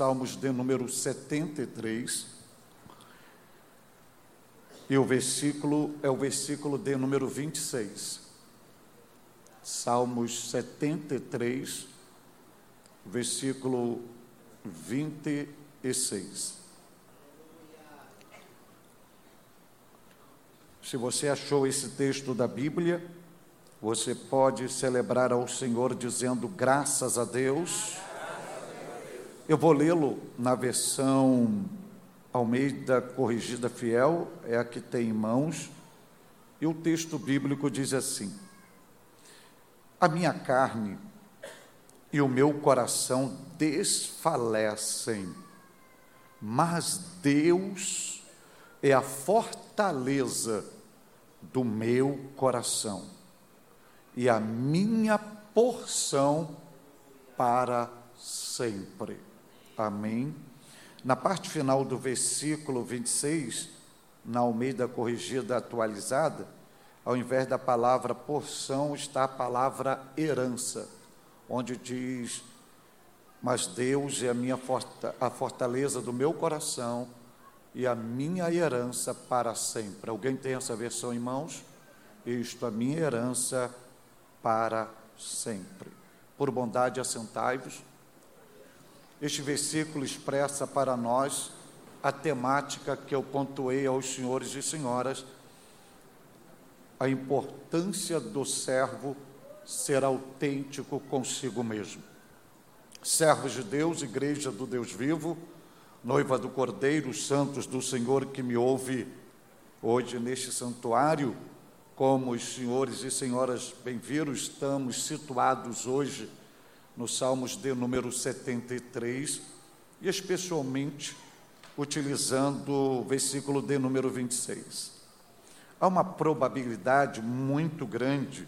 Salmos de número 73. E o versículo é o versículo de número 26. Salmos 73, versículo 26. Se você achou esse texto da Bíblia, você pode celebrar ao Senhor dizendo graças a Deus. Eu vou lê-lo na versão Almeida Corrigida Fiel, é a que tem em mãos, e o texto bíblico diz assim: A minha carne e o meu coração desfalecem, mas Deus é a fortaleza do meu coração e a minha porção para sempre. Amém. Na parte final do versículo 26, na Almeida Corrigida Atualizada, ao invés da palavra porção, está a palavra herança, onde diz: Mas Deus é a minha a fortaleza do meu coração e a minha herança para sempre. Alguém tem essa versão em mãos? Isto, a minha herança para sempre. Por bondade, assentai-vos. Este versículo expressa para nós a temática que eu pontuei aos senhores e senhoras, a importância do servo ser autêntico consigo mesmo. Servos de Deus, igreja do Deus vivo, noiva do Cordeiro, santos do Senhor que me ouve hoje neste santuário, como os senhores e senhoras bem viram, estamos situados hoje nos Salmos de número 73 e especialmente utilizando o versículo de número 26. Há uma probabilidade muito grande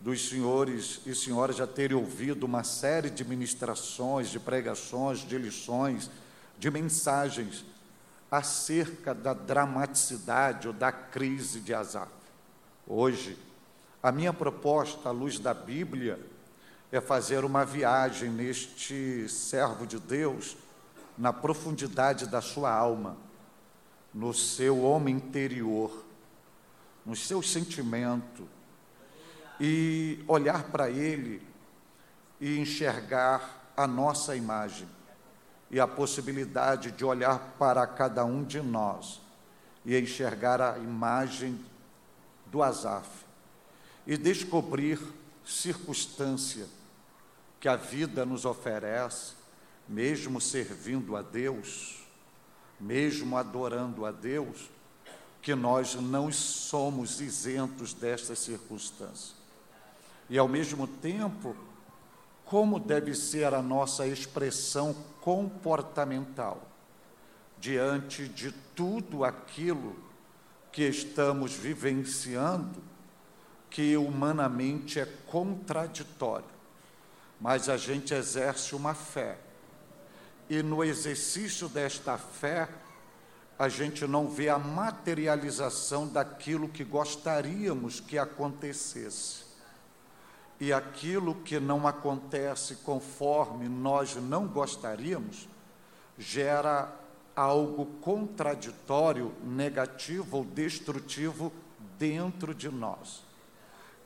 dos senhores e senhoras já terem ouvido uma série de ministrações, de pregações, de lições, de mensagens acerca da dramaticidade ou da crise de Asaf. Hoje, a minha proposta à luz da Bíblia é fazer uma viagem neste servo de Deus na profundidade da sua alma, no seu homem interior, no seu sentimento, e olhar para ele e enxergar a nossa imagem e a possibilidade de olhar para cada um de nós e enxergar a imagem do Asaf e descobrir circunstância que a vida nos oferece, mesmo servindo a Deus, mesmo adorando a Deus, que nós não somos isentos destas circunstâncias. E ao mesmo tempo, como deve ser a nossa expressão comportamental diante de tudo aquilo que estamos vivenciando, que humanamente é contraditório, mas a gente exerce uma fé. E no exercício desta fé, a gente não vê a materialização daquilo que gostaríamos que acontecesse e aquilo que não acontece conforme nós não gostaríamos, gera algo contraditório, negativo ou destrutivo dentro de nós.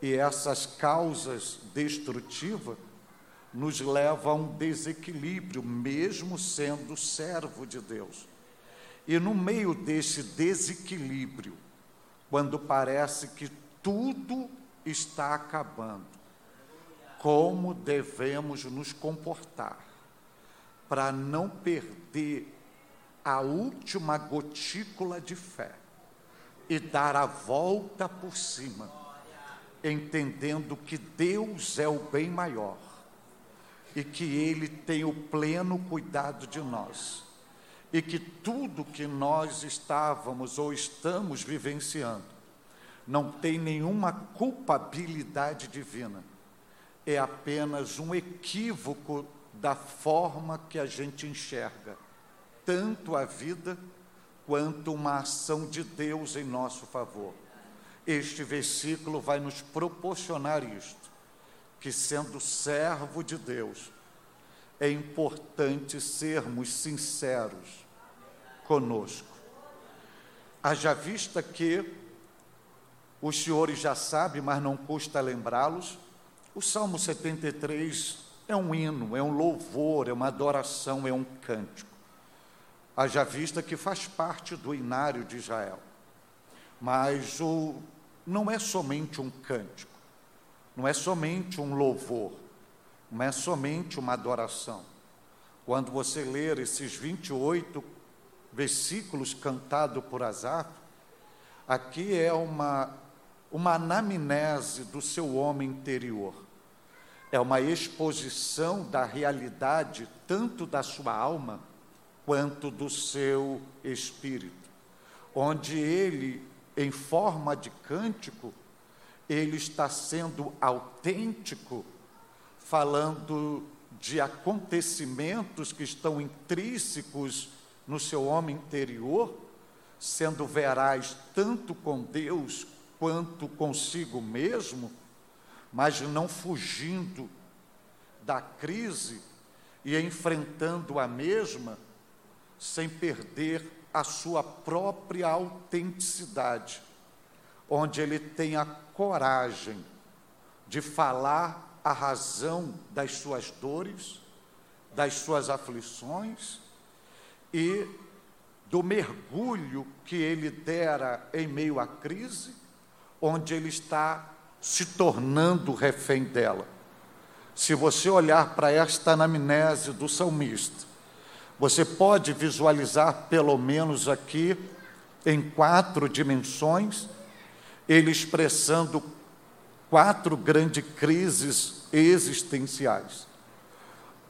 E essas causas destrutivas nos levam a um desequilíbrio, mesmo sendo servo de Deus. E no meio desse desequilíbrio, quando parece que tudo está acabando, como devemos nos comportar para não perder a última gotícula de fé e dar a volta por cima, entendendo que Deus é o bem maior e que Ele tem o pleno cuidado de nós e que tudo que nós estávamos ou estamos vivenciando não tem nenhuma culpabilidade divina é apenas um equívoco da forma que a gente enxerga tanto a vida quanto uma ação de Deus em nosso favor. Este versículo vai nos proporcionar isto, que sendo servo de Deus, é importante sermos sinceros conosco. Haja vista que os senhores já sabem, mas não custa lembrá-los, o Salmo 73 é um hino, é um louvor, é uma adoração, é um cântico. Haja vista que faz parte do inário de Israel. Mas o, não é somente um cântico, não é somente um louvor, não é somente uma adoração. Quando você ler esses 28 versículos cantados por Asaf, aqui é uma, uma anamnese do seu homem interior. É uma exposição da realidade, tanto da sua alma, quanto do seu espírito, onde ele, em forma de cântico, ele está sendo autêntico falando de acontecimentos que estão intrínsecos no seu homem interior, sendo veraz tanto com Deus quanto consigo mesmo, mas não fugindo da crise e enfrentando a mesma sem perder a sua própria autenticidade, onde ele tem a coragem de falar a razão das suas dores, das suas aflições e do mergulho que ele dera em meio à crise, onde ele está se tornando refém dela. Se você olhar para esta anamnese do salmista, você pode visualizar, pelo menos aqui, em quatro dimensões, ele expressando quatro grandes crises existenciais.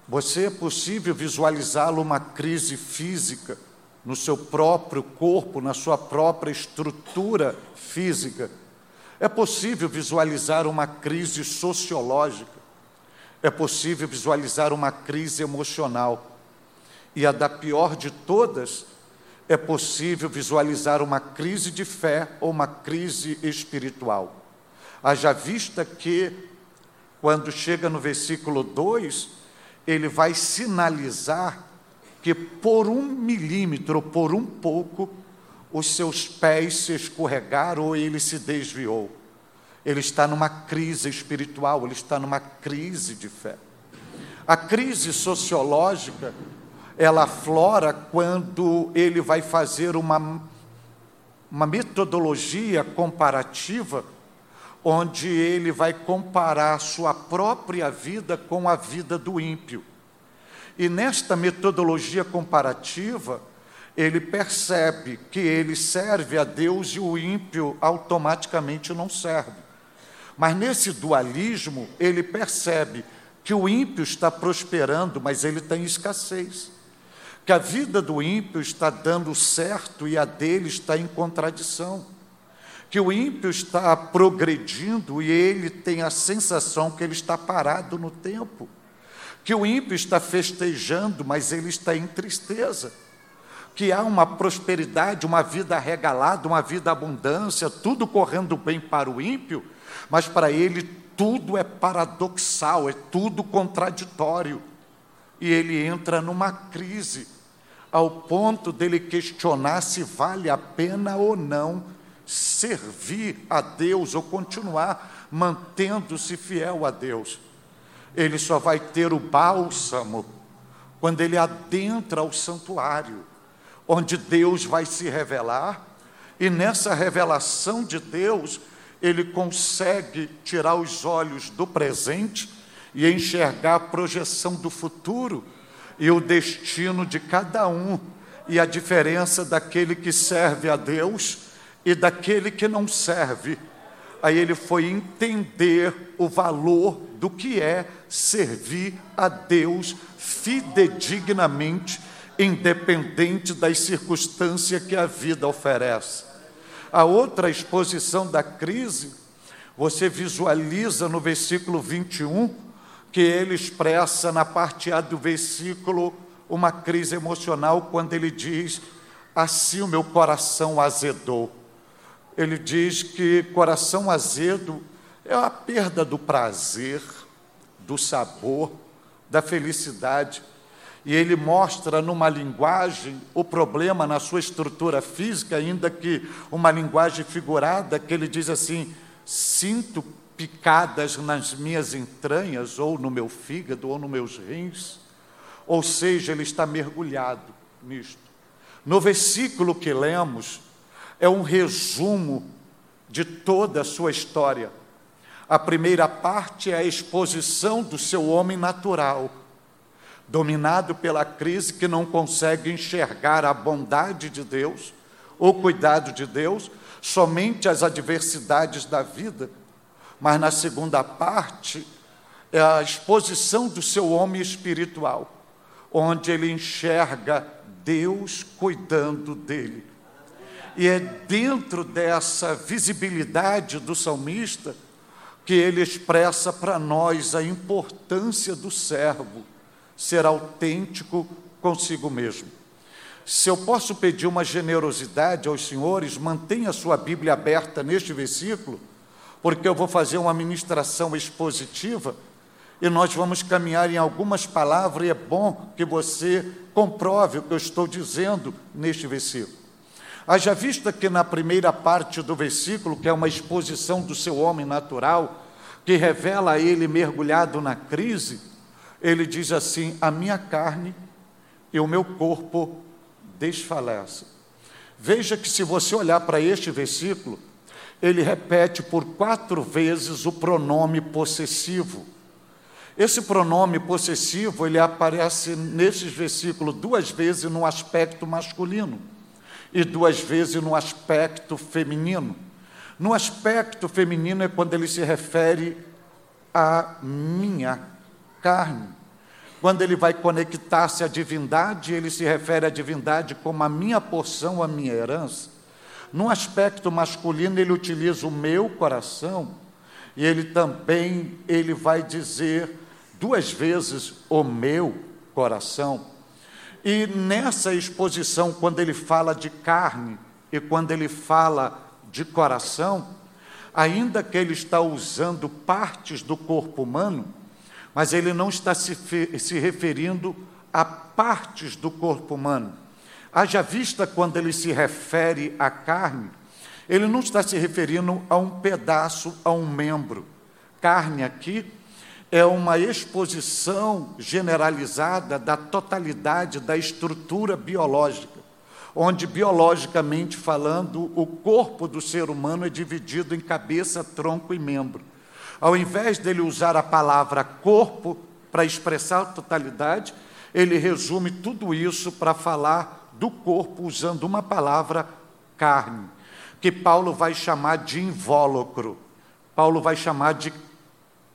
Você é possível visualizá-lo uma crise física no seu próprio corpo, na sua própria estrutura física. É possível visualizar uma crise sociológica. É possível visualizar uma crise emocional. E a da pior de todas, é possível visualizar uma crise de fé ou uma crise espiritual. Haja vista que, quando chega no versículo 2, ele vai sinalizar que por um milímetro, por um pouco, os seus pés se escorregaram ou ele se desviou. Ele está numa crise espiritual, ele está numa crise de fé. A crise sociológica, ela aflora quando ele vai fazer uma, uma metodologia comparativa onde ele vai comparar sua própria vida com a vida do ímpio. E nesta metodologia comparativa, ele percebe que ele serve a Deus e o ímpio automaticamente não serve. Mas nesse dualismo, ele percebe que o ímpio está prosperando, mas ele tem escassez. Que a vida do ímpio está dando certo e a dele está em contradição. Que o ímpio está progredindo e ele tem a sensação que ele está parado no tempo, que o ímpio está festejando, mas ele está em tristeza, que há uma prosperidade, uma vida regalada, uma vida abundância, tudo correndo bem para o ímpio, mas para ele tudo é paradoxal, é tudo contraditório. E ele entra numa crise, ao ponto dele questionar se vale a pena ou não servir a Deus ou continuar mantendo-se fiel a Deus. Ele só vai ter o bálsamo quando ele adentra o santuário, onde Deus vai se revelar, e nessa revelação de Deus, ele consegue tirar os olhos do presente e enxergar a projeção do futuro e o destino de cada um e a diferença daquele que serve a Deus e daquele que não serve. Aí ele foi entender o valor do que é servir a Deus fidedignamente, independente das circunstâncias que a vida oferece. A outra exposição da crise, você visualiza no versículo 21, que ele expressa na parte A do versículo uma crise emocional, quando ele diz: Assim o meu coração azedou ele diz que coração azedo é a perda do prazer, do sabor, da felicidade. E ele mostra numa linguagem o problema na sua estrutura física, ainda que uma linguagem figurada, que ele diz assim: sinto picadas nas minhas entranhas, ou no meu fígado, ou nos meus rins. Ou seja, ele está mergulhado nisto. No versículo que lemos, é um resumo de toda a sua história. A primeira parte é a exposição do seu homem natural, dominado pela crise que não consegue enxergar a bondade de Deus, o cuidado de Deus, somente as adversidades da vida. Mas na segunda parte é a exposição do seu homem espiritual, onde ele enxerga Deus cuidando dele. E é dentro dessa visibilidade do salmista que ele expressa para nós a importância do servo ser autêntico consigo mesmo. Se eu posso pedir uma generosidade aos senhores, mantenha a sua Bíblia aberta neste versículo, porque eu vou fazer uma ministração expositiva e nós vamos caminhar em algumas palavras, e é bom que você comprove o que eu estou dizendo neste versículo. Haja vista que na primeira parte do versículo, que é uma exposição do seu homem natural, que revela ele mergulhado na crise, ele diz assim: A minha carne e o meu corpo desfalecem. Veja que se você olhar para este versículo, ele repete por quatro vezes o pronome possessivo. Esse pronome possessivo, ele aparece nesses versículos duas vezes no aspecto masculino e duas vezes no aspecto feminino. No aspecto feminino é quando ele se refere à minha carne. Quando ele vai conectar-se à divindade, ele se refere à divindade como a minha porção, a minha herança. No aspecto masculino, ele utiliza o meu coração, e ele também ele vai dizer duas vezes o meu coração. E nessa exposição, quando ele fala de carne e quando ele fala de coração, ainda que ele está usando partes do corpo humano, mas ele não está se, se referindo a partes do corpo humano. Haja vista quando ele se refere à carne, ele não está se referindo a um pedaço, a um membro. Carne aqui é uma exposição generalizada da totalidade da estrutura biológica, onde, biologicamente falando, o corpo do ser humano é dividido em cabeça, tronco e membro. Ao invés dele usar a palavra corpo para expressar a totalidade, ele resume tudo isso para falar do corpo usando uma palavra carne, que Paulo vai chamar de invólucro. Paulo vai chamar de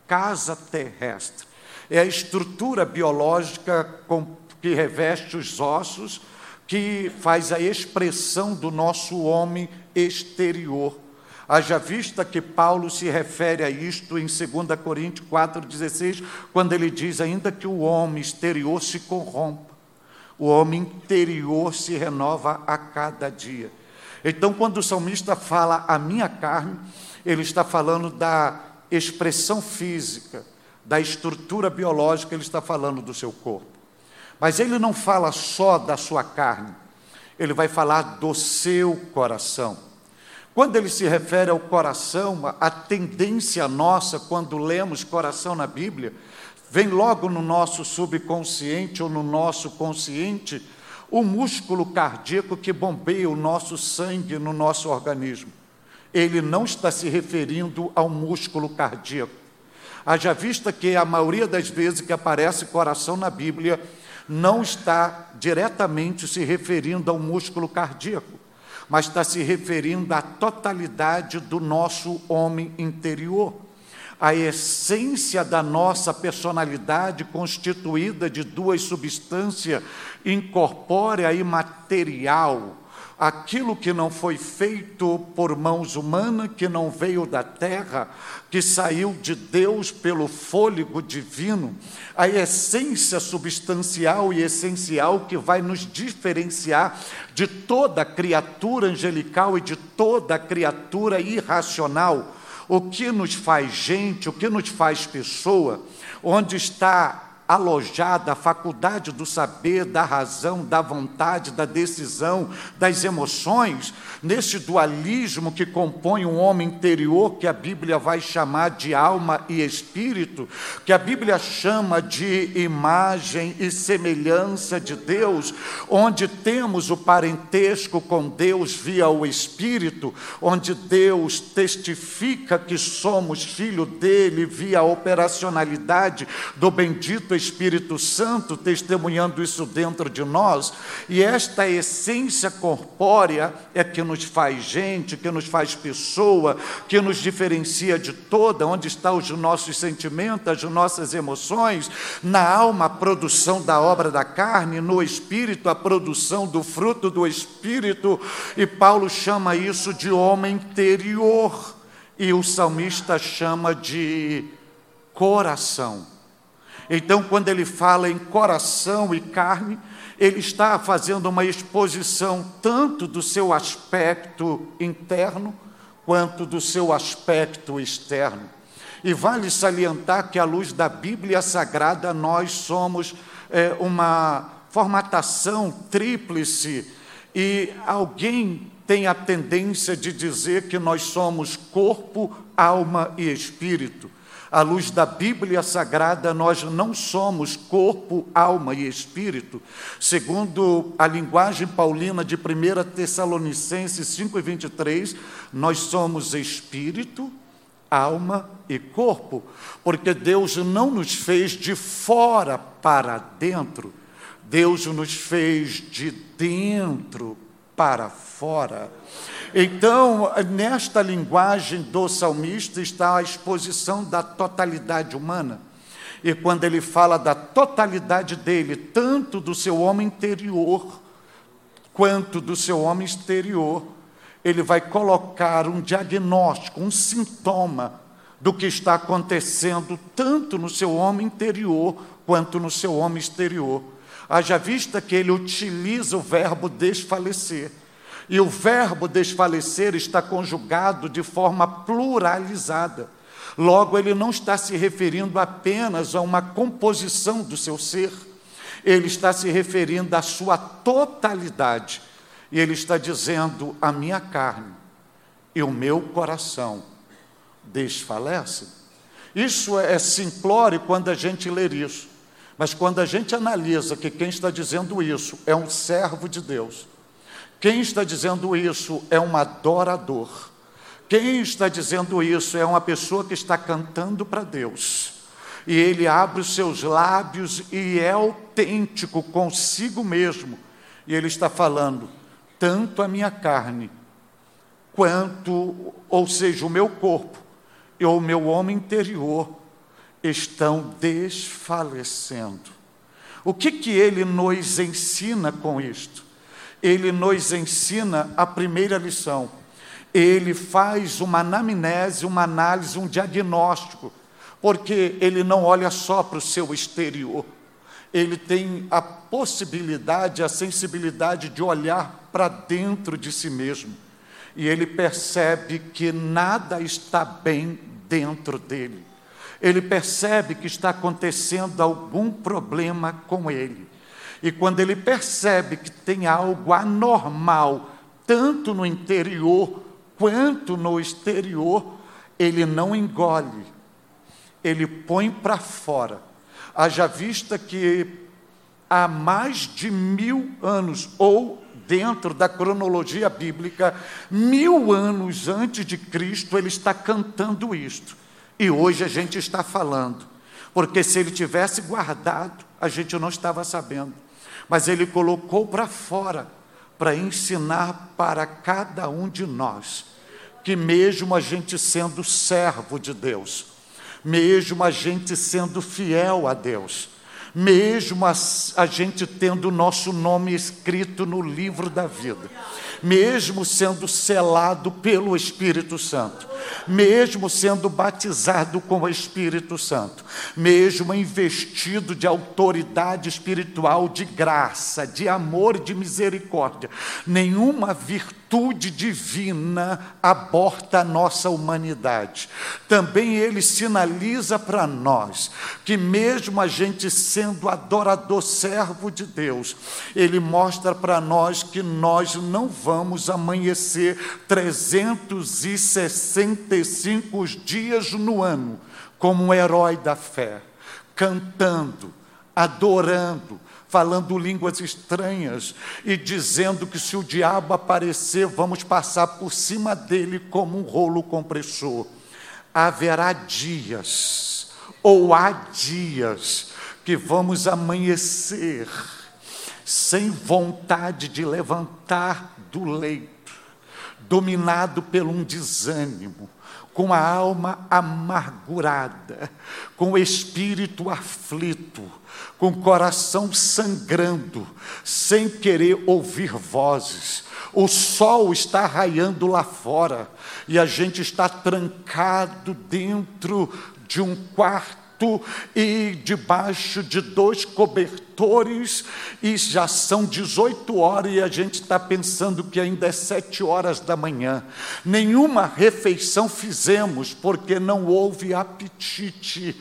casa terrestre. É a estrutura biológica que reveste os ossos, que faz a expressão do nosso homem exterior. Haja vista que Paulo se refere a isto em 2 Coríntios 4,16, quando ele diz: ainda que o homem exterior se corrompa, o homem interior se renova a cada dia. Então, quando o salmista fala a minha carne, ele está falando da expressão física, da estrutura biológica, ele está falando do seu corpo. Mas ele não fala só da sua carne, ele vai falar do seu coração. Quando ele se refere ao coração, a tendência nossa, quando lemos coração na Bíblia, vem logo no nosso subconsciente ou no nosso consciente o músculo cardíaco que bombeia o nosso sangue no nosso organismo. Ele não está se referindo ao músculo cardíaco. Haja vista que a maioria das vezes que aparece coração na Bíblia não está diretamente se referindo ao músculo cardíaco mas está se referindo à totalidade do nosso homem interior. A essência da nossa personalidade, constituída de duas substâncias, incorpórea e material, aquilo que não foi feito por mãos humanas, que não veio da terra, que saiu de Deus pelo fôlego divino, a essência substancial e essencial que vai nos diferenciar de toda criatura angelical e de toda criatura irracional. O que nos faz gente, o que nos faz pessoa, onde está alojada a faculdade do saber, da razão, da vontade, da decisão, das emoções, nesse dualismo que compõe um homem interior que a Bíblia vai chamar de alma e espírito, que a Bíblia chama de imagem e semelhança de Deus, onde temos o parentesco com Deus via o Espírito, onde Deus testifica que somos filho dele via a operacionalidade do bendito Espírito Santo testemunhando isso dentro de nós, e esta essência corpórea é que nos faz gente, que nos faz pessoa, que nos diferencia de toda, onde estão os nossos sentimentos, as nossas emoções, na alma a produção da obra da carne, no espírito a produção do fruto do espírito, e Paulo chama isso de homem interior, e o salmista chama de coração. Então, quando ele fala em coração e carne, ele está fazendo uma exposição tanto do seu aspecto interno quanto do seu aspecto externo. E vale salientar que, à luz da Bíblia Sagrada, nós somos é, uma formatação tríplice, e alguém tem a tendência de dizer que nós somos corpo, alma e espírito. À luz da Bíblia Sagrada, nós não somos corpo, alma e espírito. Segundo a linguagem paulina de 1 Tessalonicenses 5,23, nós somos espírito, alma e corpo, porque Deus não nos fez de fora para dentro, Deus nos fez de dentro para fora. Então, nesta linguagem do salmista está a exposição da totalidade humana. E quando ele fala da totalidade dele, tanto do seu homem interior, quanto do seu homem exterior, ele vai colocar um diagnóstico, um sintoma do que está acontecendo tanto no seu homem interior quanto no seu homem exterior. Haja vista que ele utiliza o verbo desfalecer. E o verbo desfalecer está conjugado de forma pluralizada. Logo, ele não está se referindo apenas a uma composição do seu ser, ele está se referindo à sua totalidade. E ele está dizendo: a minha carne e o meu coração desfalecem. Isso é simplório quando a gente lê isso. Mas quando a gente analisa que quem está dizendo isso é um servo de Deus, quem está dizendo isso é um adorador, quem está dizendo isso é uma pessoa que está cantando para Deus, e ele abre os seus lábios e é autêntico consigo mesmo, e ele está falando: tanto a minha carne, quanto, ou seja, o meu corpo e o meu homem interior, estão desfalecendo. O que, que ele nos ensina com isto? Ele nos ensina a primeira lição. Ele faz uma anamnese, uma análise, um diagnóstico, porque ele não olha só para o seu exterior, ele tem a possibilidade, a sensibilidade de olhar para dentro de si mesmo. E ele percebe que nada está bem dentro dele ele percebe que está acontecendo algum problema com ele. E quando ele percebe que tem algo anormal, tanto no interior quanto no exterior, ele não engole, ele põe para fora. Haja vista que há mais de mil anos, ou dentro da cronologia bíblica, mil anos antes de Cristo, ele está cantando isto. E hoje a gente está falando, porque se ele tivesse guardado, a gente não estava sabendo. Mas ele colocou para fora para ensinar para cada um de nós que, mesmo a gente sendo servo de Deus, mesmo a gente sendo fiel a Deus, mesmo a, gente tendo o nosso nome escrito no livro da vida, mesmo sendo selado pelo Espírito Santo, mesmo sendo batizado com o Espírito Santo, mesmo investido de autoridade espiritual, de graça, de amor, de misericórdia, nenhuma virtude divina aborta a nossa humanidade. Também ele sinaliza para nós que, mesmo a gente sendo adorador, servo de Deus, ele mostra para nós que nós não vamos amanhecer 365 dias no ano como um herói da fé, cantando, adorando, falando línguas estranhas e dizendo que se o diabo aparecer, vamos passar por cima dele como um rolo compressor. Haverá dias, ou há dias, que vamos amanhecer sem vontade de levantar do leito, dominado por um desânimo, com a alma amargurada, com o espírito aflito, com o coração sangrando, sem querer ouvir vozes. O sol está raiando lá fora e a gente está trancado dentro de um quarto e debaixo de dois cobertores, e já são 18 horas e a gente está pensando que ainda é 7 horas da manhã. Nenhuma refeição fizemos porque não houve apetite,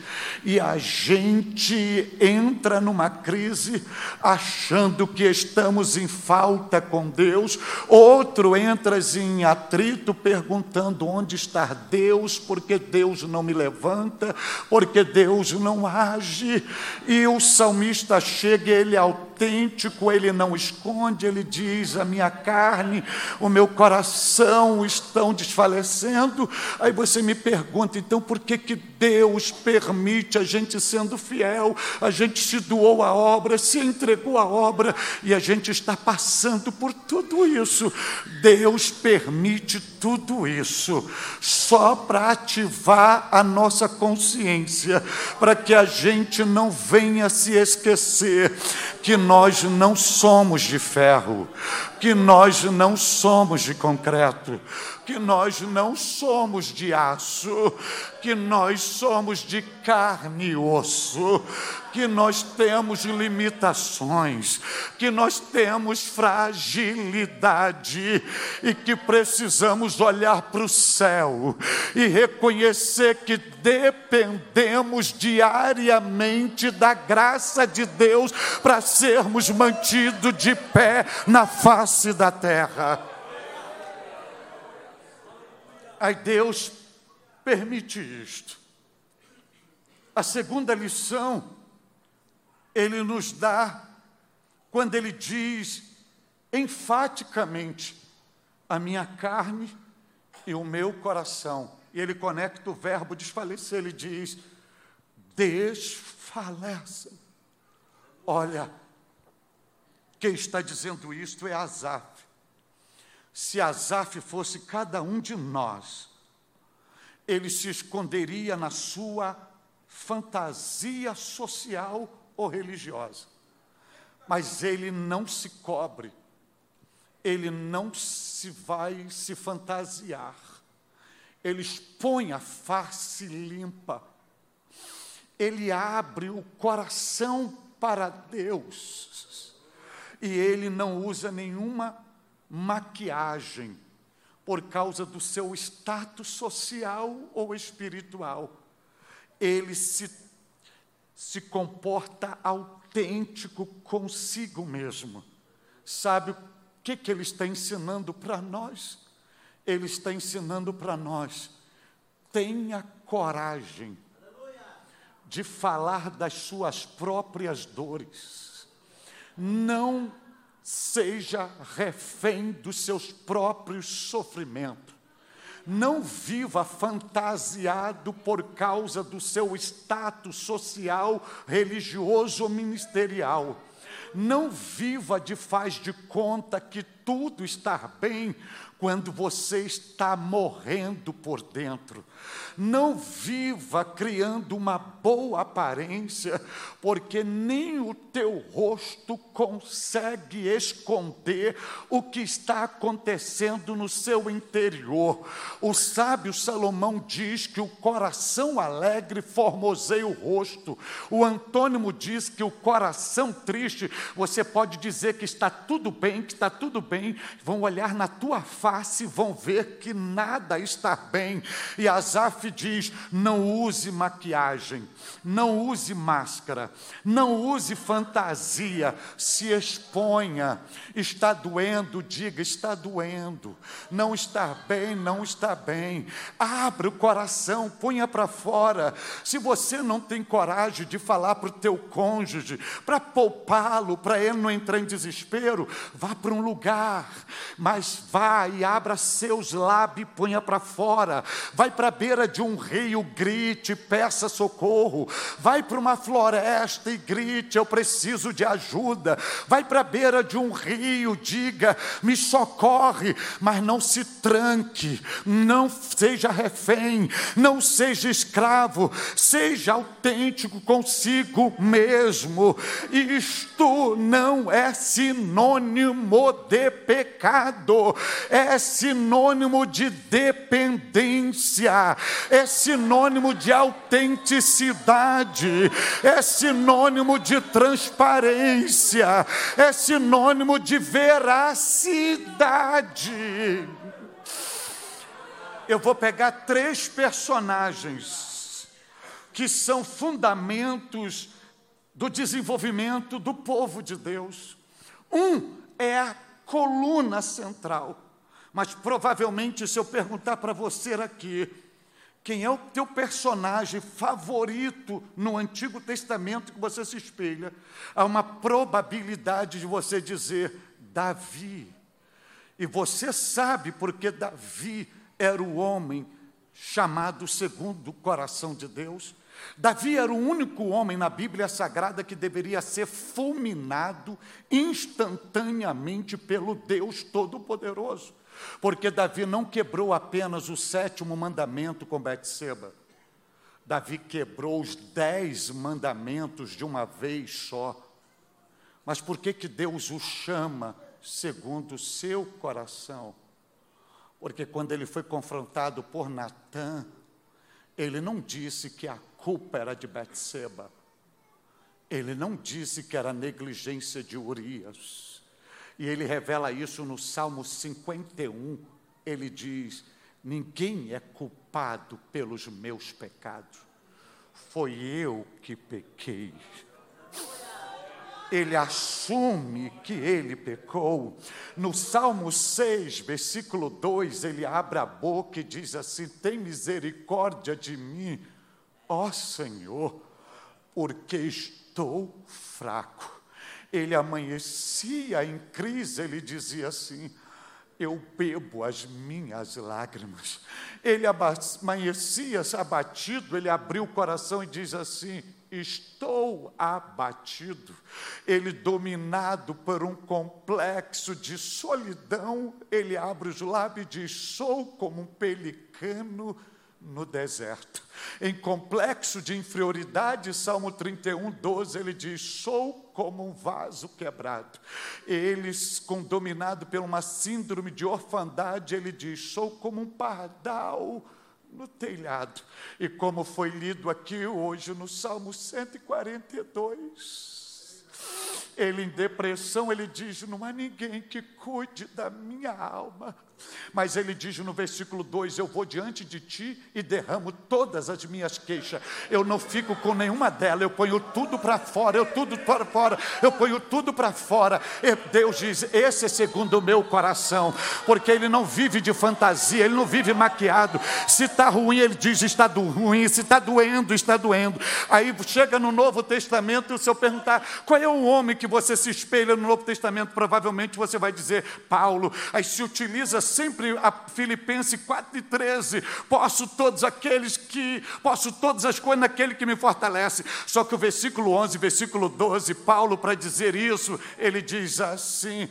e a gente entra numa crise achando que estamos em falta com Deus, outro entra em atrito perguntando onde está Deus, porque Deus não me levanta, porque Deus não age, e o salmista chega, ele é autêntico, ele não esconde, ele diz: a minha carne, o meu coração estão desfalecendo. Aí você me pergunta, então por que, que Deus permite a gente sendo fiel? A gente se doou à obra, se entregou à obra e a gente está passando por tudo isso. Deus permite tudo isso só para ativar a nossa consciência, para que a gente não venha se esquecer você que nós não somos de ferro, que nós não somos de concreto, que nós não somos de aço, que nós somos de carne e osso, que nós temos limitações, que nós temos fragilidade e que precisamos olhar para o céu e reconhecer que dependemos diariamente da graça de Deus para sermos mantidos de pé na face da terra. Aí Deus permite isto. A segunda lição, Ele nos dá quando Ele diz enfaticamente: a minha carne e o meu coração. E Ele conecta o verbo desfalecer, Ele diz: desfaleça. Olha, quem está dizendo isto é Asaf se Asaf fosse cada um de nós, ele se esconderia na sua fantasia social ou religiosa. Mas ele não se cobre, ele não se vai se fantasiar, ele expõe a face limpa, ele abre o coração para Deus, e ele não usa nenhuma maquiagem por causa do seu status social ou espiritual. Ele se, se comporta autêntico consigo mesmo. Sabe o que, que ele está ensinando para nós? Ele está ensinando para nós: tenha coragem de falar das suas próprias dores. Não seja refém dos seus próprios sofrimentos. Não viva fantasiado por causa do seu status social, religioso ou ministerial. Não viva de faz de conta que tudo estar bem quando você está morrendo por dentro. Não viva criando uma boa aparência, porque nem o teu rosto consegue esconder o que está acontecendo no seu interior. O sábio Salomão diz que o coração alegre formoseia o rosto. O antônimo diz que o coração triste, você pode dizer que está tudo bem, que está tudo bem, vão olhar na tua face, vão ver que nada está bem. E Asaf diz: não use maquiagem, não use máscara, não use fantasia, se exponha. Está doendo, diga: está doendo. Não está bem, não está bem. Abra o coração, ponha para fora. Se você não tem coragem de falar para o teu cônjuge, para poupá-lo, para ele não entrar em desespero, vá para um lugar, mas e abra seus lábios e ponha para fora. Vai para a beira de um rio, grite, peça socorro. Vai para uma floresta e grite: Eu preciso de ajuda. Vai para a beira de um rio, diga: Me socorre, mas não se tranque, não seja refém, não seja escravo, seja autêntico consigo mesmo. Isto não é sinônimo de pecado, é sinônimo de dependência, é sinônimo de autenticidade, é sinônimo de transparência, é sinônimo de veracidade. Eu vou pegar três personagens que são fundamentos do desenvolvimento do povo de Deus. Um é a coluna central, mas provavelmente, se eu perguntar para você aqui, quem é o teu personagem favorito no Antigo Testamento que você se espelha? Há uma probabilidade de você dizer Davi. E você sabe porque Davi era o homem chamado segundo o coração de Deus. Davi era o único homem na Bíblia Sagrada que deveria ser fulminado instantaneamente pelo Deus Todo-Poderoso. Porque Davi não quebrou apenas o sétimo mandamento com Betseba. Davi quebrou os dez mandamentos de uma vez só. Mas por que, que Deus o chama segundo o seu coração? Porque quando ele foi confrontado por Natã, ele não disse que a culpa era de Betseba. Ele não disse que era negligência de Urias. E ele revela isso no Salmo 51. Ele diz: Ninguém é culpado pelos meus pecados, foi eu que pequei. Ele assume que ele pecou. No Salmo 6, versículo 2, ele abre a boca e diz assim: Tem misericórdia de mim, ó Senhor, porque estou fraco ele amanhecia em crise, ele dizia assim: Eu bebo as minhas lágrimas. Ele amanhecia abatido, ele abriu o coração e diz assim: Estou abatido. Ele, dominado por um complexo de solidão, ele abre os lábios e diz: Sou como um pelicano no deserto. Em complexo de inferioridade, Salmo 31, 12, ele diz: Sou como um vaso quebrado. Ele, com dominado por uma síndrome de orfandade, ele diz: Sou como um pardal no telhado. E como foi lido aqui hoje no Salmo 142. Ele em depressão, ele diz: Não há ninguém que cuide da minha alma. Mas ele diz no versículo 2: Eu vou diante de ti e derramo todas as minhas queixas. Eu não fico com nenhuma delas, eu ponho tudo para fora, eu tudo para fora, eu ponho tudo para fora. E Deus diz: Esse é segundo o meu coração, porque ele não vive de fantasia, ele não vive maquiado. Se está ruim, ele diz: Está do ruim, se está doendo, está doendo. Aí chega no Novo Testamento, e se eu perguntar qual é o homem que você se espelha no Novo Testamento, provavelmente você vai dizer, Paulo, aí se utiliza sempre a Filipenses 4 e 13, posso todos aqueles que, posso todas as coisas naquele que me fortalece. Só que o versículo 11, versículo 12, Paulo, para dizer isso, ele diz assim: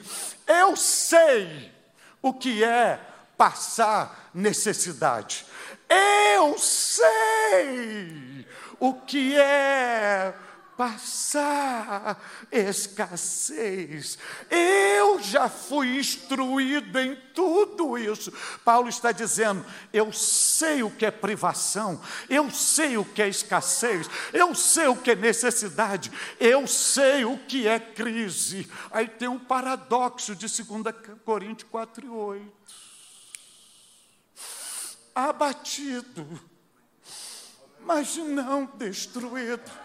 Eu sei o que é passar necessidade. Eu sei o que é passar escassez. Eu já fui instruído em tudo isso. Paulo está dizendo: eu sei o que é privação, eu sei o que é escassez, eu sei o que é necessidade, eu sei o que é crise. Aí tem um paradoxo de 2 Coríntios 4 e 8. Abatido, mas não destruído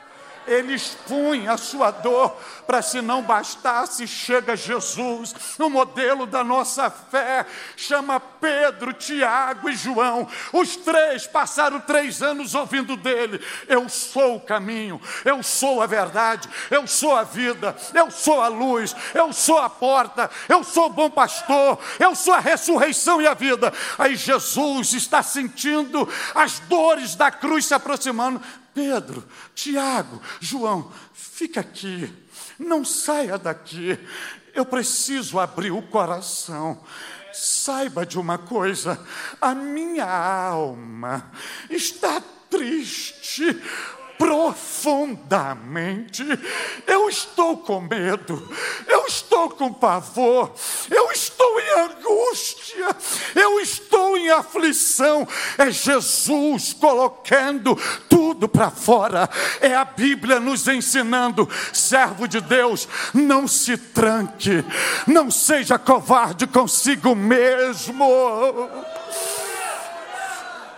ele expunha a sua dor, para se não bastasse, chega Jesus, o modelo da nossa fé, chama Pedro, Tiago e João. Os três passaram três anos ouvindo dele: Eu sou o caminho, eu sou a verdade, eu sou a vida, eu sou a luz, eu sou a porta, eu sou o bom pastor, eu sou a ressurreição e a vida. Aí Jesus está sentindo as dores da cruz se aproximando. Pedro, Tiago, João, fica aqui, não saia daqui. Eu preciso abrir o coração. Saiba de uma coisa: a minha alma está triste profundamente. Eu estou com medo, eu estou com pavor, eu estou em angústia, eu estou em aflição. É Jesus colocando tudo para fora, é a Bíblia nos ensinando, servo de Deus, não se tranque, não seja covarde consigo mesmo.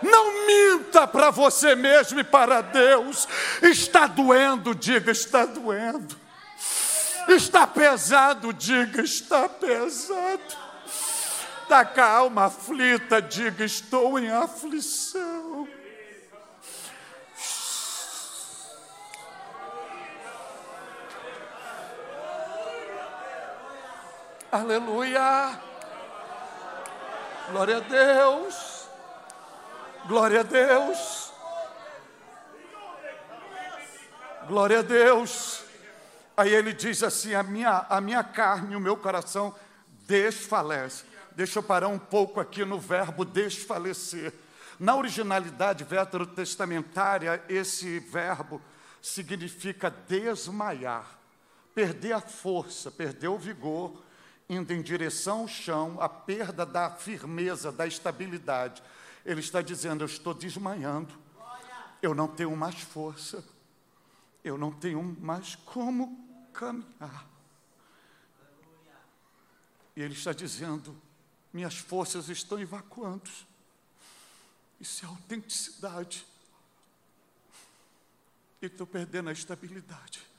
Não minta para você mesmo e para Deus. Está doendo, diga, está doendo. Está pesado, diga, está pesado. Está com a alma aflita, diga, estou em aflição. Aleluia. Glória a Deus. Glória a Deus. Glória a Deus. Aí ele diz assim: a minha, a minha carne, o meu coração desfalece. Deixa eu parar um pouco aqui no verbo desfalecer. Na originalidade veterotestamentária, esse verbo significa desmaiar, perder a força, perder o vigor, indo em direção ao chão, a perda da firmeza, da estabilidade. Ele está dizendo: Eu estou desmanhando, eu não tenho mais força, eu não tenho mais como caminhar. E ele está dizendo: Minhas forças estão evacuando. Isso é autenticidade. E estou perdendo a estabilidade.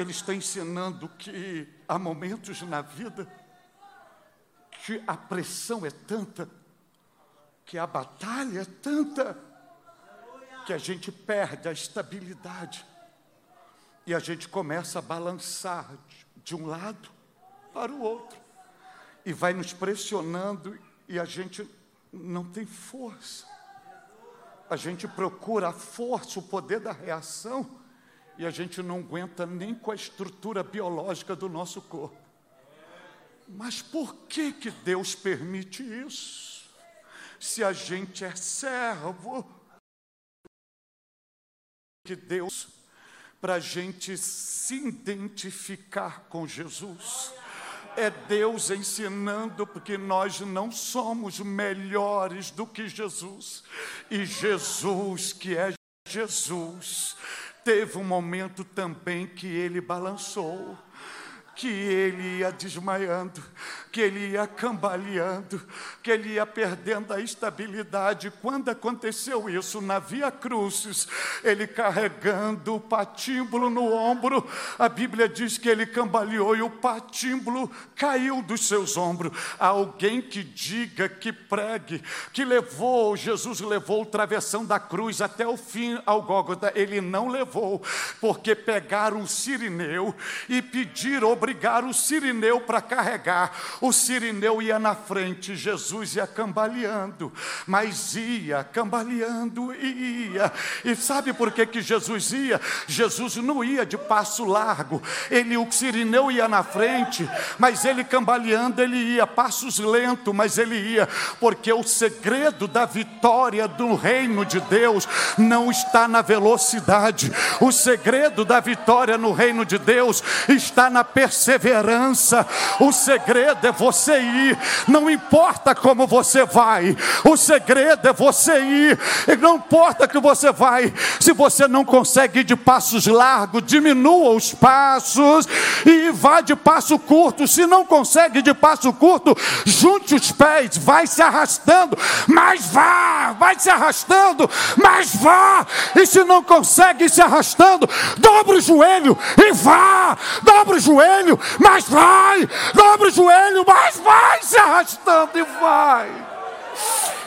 Ele está ensinando que há momentos na vida que a pressão é tanta, que a batalha é tanta, que a gente perde a estabilidade e a gente começa a balançar de um lado para o outro e vai nos pressionando e a gente não tem força. A gente procura a força, o poder da reação e a gente não aguenta nem com a estrutura biológica do nosso corpo. Mas por que que Deus permite isso? Se a gente é servo que Deus para a gente se identificar com Jesus. É Deus ensinando, porque nós não somos melhores do que Jesus. E Jesus, que é Jesus, teve um momento também que ele balançou que ele ia desmaiando, que ele ia cambaleando, que ele ia perdendo a estabilidade. Quando aconteceu isso na Via Crucis, ele carregando o patímbulo no ombro, a Bíblia diz que ele cambaleou e o patímbulo caiu dos seus ombros. Alguém que diga, que pregue, que levou, Jesus levou o travessão da cruz até o fim ao Gólgota. Ele não levou, porque pegaram o sirineu e pediram obrigar o sirineu para carregar. O sirineu ia na frente, Jesus ia cambaleando, mas ia cambaleando ia. E sabe por que, que Jesus ia? Jesus não ia de passo largo, ele, o sirineu ia na frente, mas ele cambaleando, ele ia, passos lentos, mas ele ia, porque o segredo da vitória do reino de Deus não está na velocidade, o segredo da vitória no reino de Deus está na perseverança perseverança. O segredo é você ir, não importa como você vai, o segredo é você ir, e não importa que você vai, se você não consegue ir de passos largos, diminua os passos e vá de passo curto. Se não consegue de passo curto, junte os pés, vai se arrastando, mas vá, vai se arrastando, mas vá. E se não consegue se arrastando, dobra o joelho e vá, dobra o joelho joelho, mas vai, dobra o joelho, mas vai se arrastando e vai.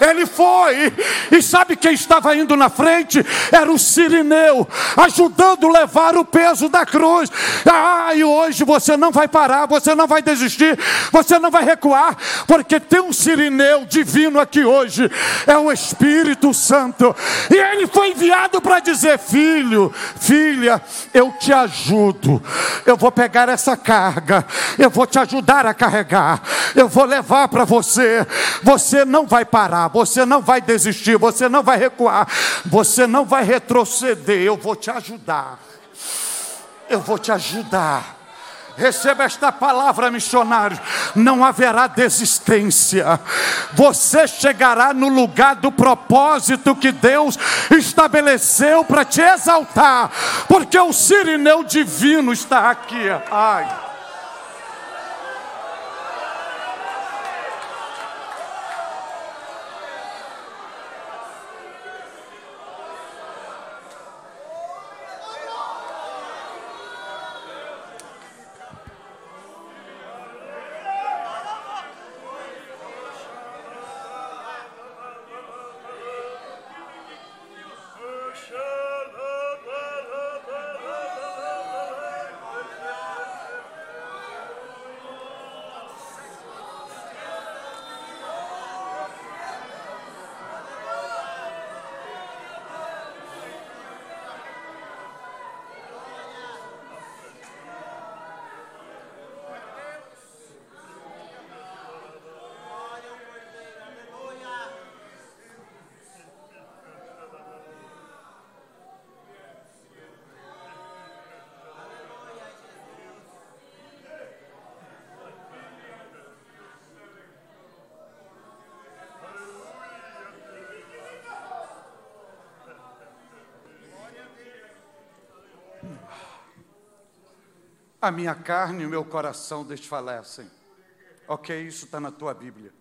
Ele foi, e sabe quem estava indo na frente? Era o Sirineu, ajudando a levar o peso da cruz. Ah, e hoje você não vai parar, você não vai desistir, você não vai recuar, porque tem um Sirineu divino aqui hoje, é o Espírito Santo, e ele foi enviado para dizer: Filho, filha, eu te ajudo, eu vou pegar essa carga, eu vou te ajudar a carregar, eu vou levar para você, você não vai parar você não vai desistir, você não vai recuar, você não vai retroceder. Eu vou te ajudar. Eu vou te ajudar. Receba esta palavra, missionário. Não haverá desistência. Você chegará no lugar do propósito que Deus estabeleceu para te exaltar, porque o sirineu divino está aqui. Ai. A minha carne e o meu coração desfalecem. Ok, isso está na tua Bíblia.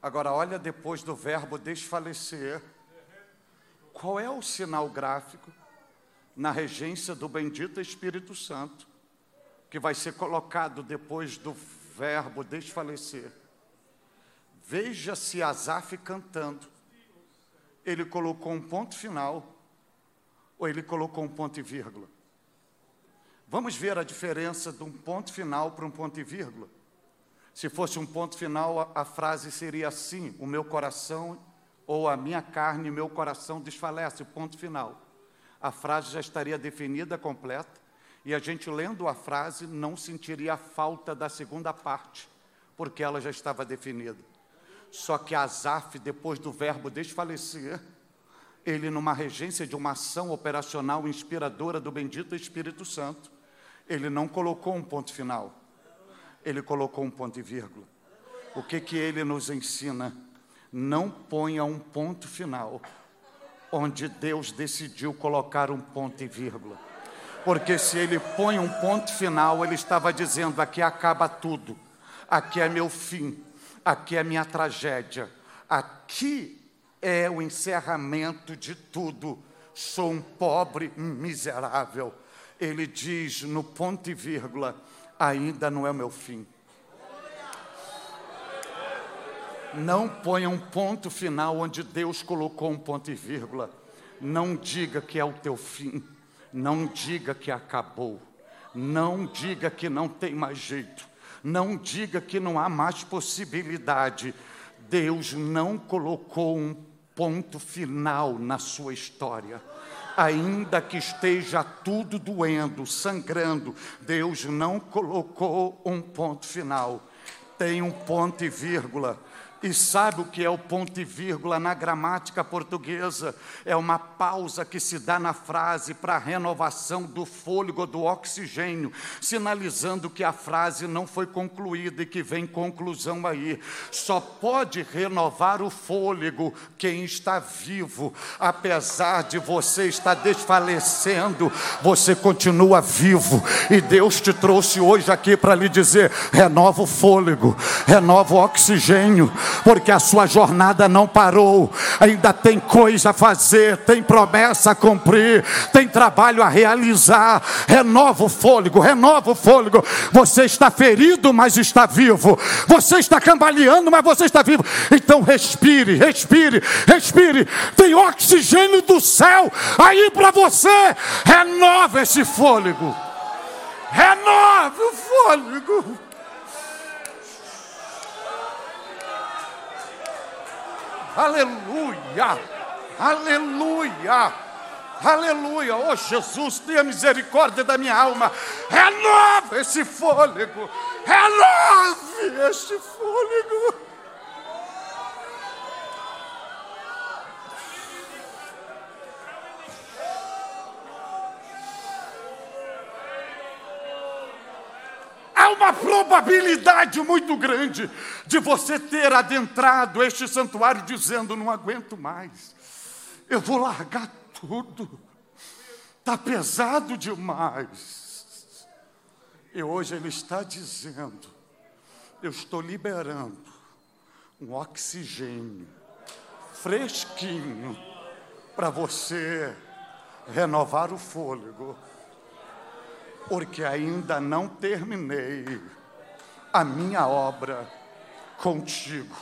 Agora, olha depois do verbo desfalecer. Qual é o sinal gráfico na regência do bendito Espírito Santo que vai ser colocado depois do verbo desfalecer? Veja se Asaf cantando, ele colocou um ponto final ou ele colocou um ponto e vírgula. Vamos ver a diferença de um ponto final para um ponto e vírgula. Se fosse um ponto final, a, frase seria assim: o meu coração ou a minha carne meu coração desfalece, ponto final. A frase já estaria definida, completa, e a gente lendo a frase não sentiria a falta da segunda parte, porque ela já estava definida. Só que Asaf, depois do verbo desfalecer, ele, numa regência de uma ação operacional inspiradora do bendito Espírito Santo, ele não colocou um ponto final, ele colocou um ponto e vírgula. O que que ele nos ensina? Não ponha um ponto final onde Deus decidiu colocar um ponto e vírgula. Porque se ele põe um ponto final, ele estava dizendo: aqui acaba tudo, aqui é meu fim, aqui é minha tragédia, aqui é o encerramento de tudo. Sou um pobre miserável. Ele diz no ponto e vírgula: ainda não é o meu fim. Não ponha um ponto final onde Deus colocou um ponto e vírgula. Não diga que é o teu fim. Não diga que acabou. Não diga que não tem mais jeito. Não diga que não há mais possibilidade. Deus não colocou um ponto final na sua história. Ainda que esteja tudo doendo, sangrando, Deus não colocou um ponto final. Tem um ponto e vírgula e sabe o que é o ponto e vírgula na gramática portuguesa? É uma pausa que se dá na frase para a renovação do fôlego do oxigênio, sinalizando que a frase não foi concluída e que vem conclusão aí. Só pode renovar o fôlego quem está vivo, apesar de você estar desfalecendo, você continua vivo. E Deus te trouxe hoje aqui para lhe dizer: renova o fôlego, renova o oxigênio porque a sua jornada não parou, ainda tem coisa a fazer, tem promessa a cumprir, tem trabalho a realizar. Renova o fôlego, renova o fôlego. Você está ferido, mas está vivo. Você está cambaleando, mas você está vivo. Então respire, respire, respire. Tem oxigênio do céu aí para você. Renova esse fôlego. Renove o fôlego. Aleluia! Aleluia! Aleluia! Oh Jesus, tenha misericórdia da minha alma. Renova esse fôlego. Renove este fôlego. Uma probabilidade muito grande de você ter adentrado este santuário dizendo: não aguento mais, eu vou largar tudo, está pesado demais. E hoje Ele está dizendo: eu estou liberando um oxigênio fresquinho para você renovar o fôlego porque ainda não terminei a minha obra contigo.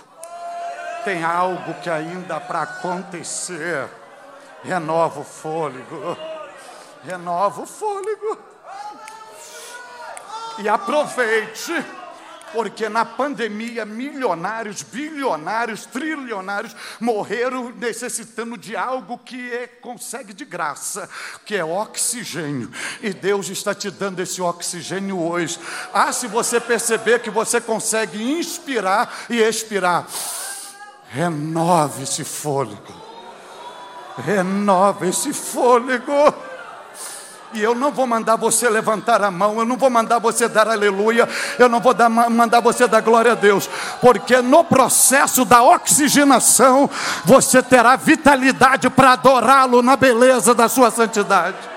Tem algo que ainda para acontecer. Renova o fôlego. Renova o fôlego. E aproveite porque na pandemia milionários, bilionários, trilionários morreram necessitando de algo que é, consegue de graça, que é oxigênio. E Deus está te dando esse oxigênio hoje. Ah, se você perceber que você consegue inspirar e expirar, renove esse fôlego. Renove esse fôlego. E eu não vou mandar você levantar a mão, eu não vou mandar você dar aleluia, eu não vou dar, mandar você dar glória a Deus, porque no processo da oxigenação você terá vitalidade para adorá-lo na beleza da sua santidade.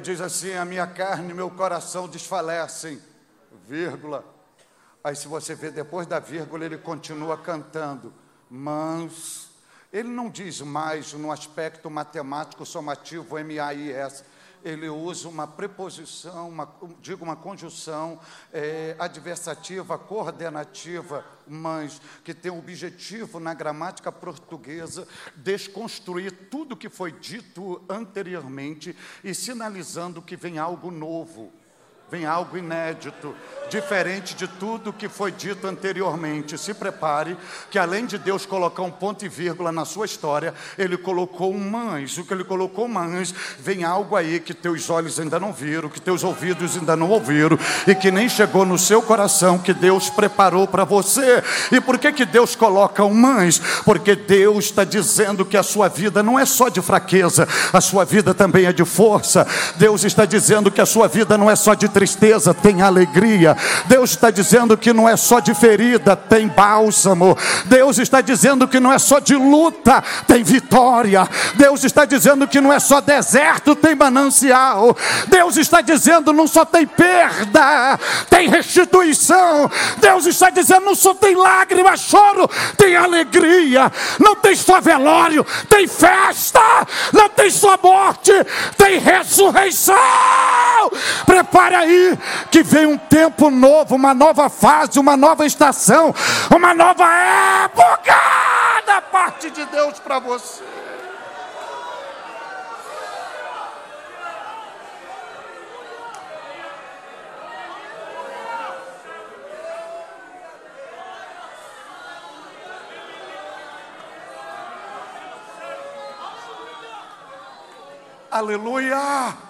Ele diz assim: a minha carne e meu coração desfalecem, vírgula. Aí se você vê depois da vírgula, ele continua cantando, mas ele não diz mais no aspecto matemático somativo M-A-I-S, ele usa uma preposição, uma, digo uma conjunção é, adversativa, coordenativa, mas que tem o objetivo na gramática portuguesa desconstruir tudo que foi dito anteriormente e sinalizando que vem algo novo. Vem algo inédito diferente de tudo que foi dito anteriormente. Se prepare, que além de Deus colocar um ponto e vírgula na sua história, Ele colocou mães. O que Ele colocou mães, vem algo aí que teus olhos ainda não viram, que teus ouvidos ainda não ouviram e que nem chegou no seu coração, que Deus preparou para você. E por que, que Deus coloca um mães? Porque Deus está dizendo que a sua vida não é só de fraqueza, a sua vida também é de força. Deus está dizendo que a sua vida não é só de tem alegria. Deus está dizendo que não é só de ferida, tem bálsamo. Deus está dizendo que não é só de luta, tem vitória. Deus está dizendo que não é só deserto, tem manancial. Deus está dizendo não só tem perda, tem restituição. Deus está dizendo não só tem lágrima, choro, tem alegria. Não tem só velório, tem festa. Não tem só morte, tem ressurreição. Prepare aí que vem um tempo novo, uma nova fase, uma nova estação, uma nova época da parte de Deus para você. Aleluia!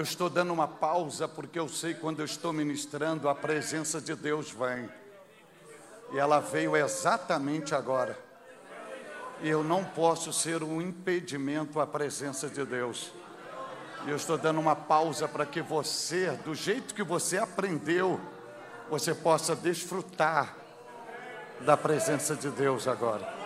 Eu estou dando uma pausa porque eu sei quando eu estou ministrando, a presença de Deus vem. E ela veio exatamente agora. E eu não posso ser um impedimento à presença de Deus. E eu estou dando uma pausa para que você, do jeito que você aprendeu, você possa desfrutar da presença de Deus agora.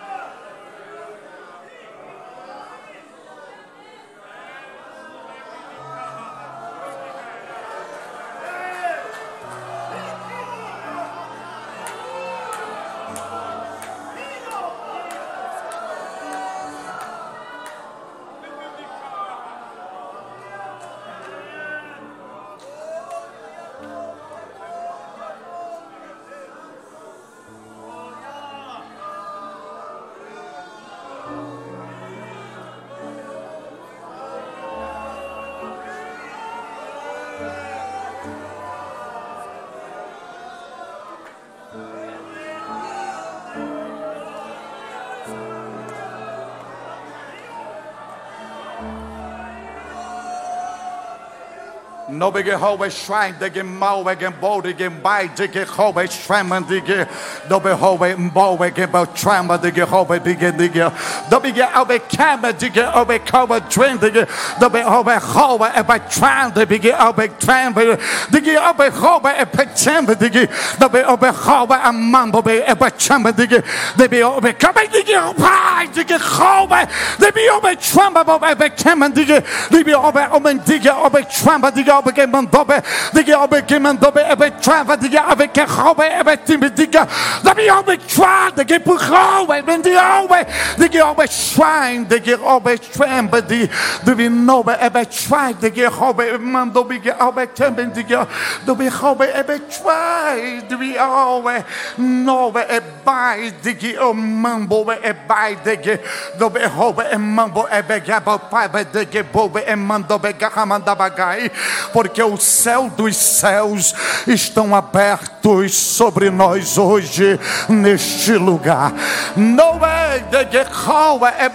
Nobige hoe schrein, de gemauwe gembode gembai, de gehoe schremen, de ge. Dobe hoe mbowe gebo trama, de gehoe be dige. Dobige obe kamer, de ge obe kowe train, de ge. Dobe hoe howe en bij train, de bige obe train, de ge obe howe en bij chamber, de No be obe hobe en mambo be en bij chamber, de ge. De be obe kamer, de ge obe, de ge howe. De be obe trama, obe kamer, de ge. De be obe obe dige obe trama, de ge avec mon dobe, dig avec mon dobe, avec trava, dig avec robe, avec timbe, dig, dig avec trava, dig pour robe, ben dig avec, dig avec schwein, dig avec schwein, ben dig, du vi nobe, avec schwein, dig robe, man dobe, dig avec timbe, dig, du vi robe, avec schwein, du vi robe, nobe, e bai, dig o mambo, e bai, dig, dobe robe, e mambo, e begabo, five, dig, bobe, e mando, begama, da bagai, porque o céu dos céus estão abertos sobre nós hoje neste lugar. Não é de Jehová é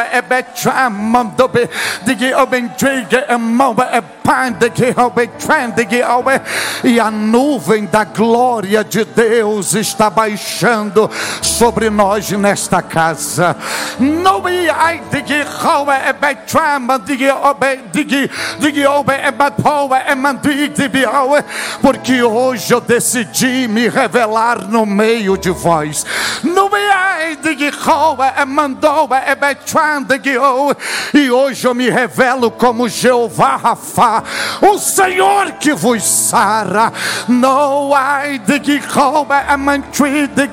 é de Jehová é mão é pan de Jehová de e a nuvem da glória de Deus está baixando sobre nós nesta casa. Não é de é de de é porque hoje eu decidi me revelar no meio de vós. No é é e hoje eu me revelo como Jeová Rafa, o Senhor que vos sara. No de é de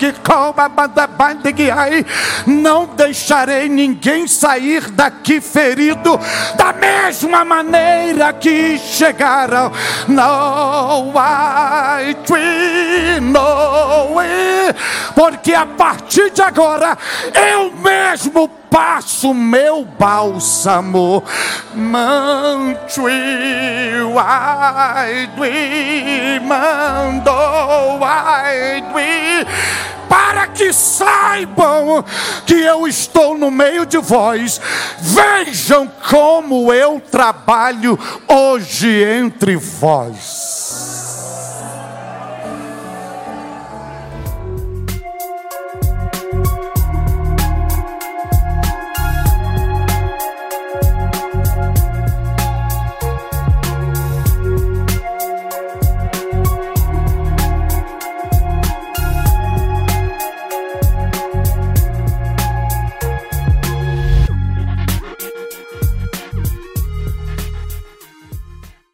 não deixarei ninguém sair daqui ferido, da mesma maneira que chegaram. No ai, no, porque a partir de agora eu mesmo passo meu bálsamo, mancho ai mandou ai para que saibam que eu estou no meio de vós. Vejam como eu trabalho hoje entre vós.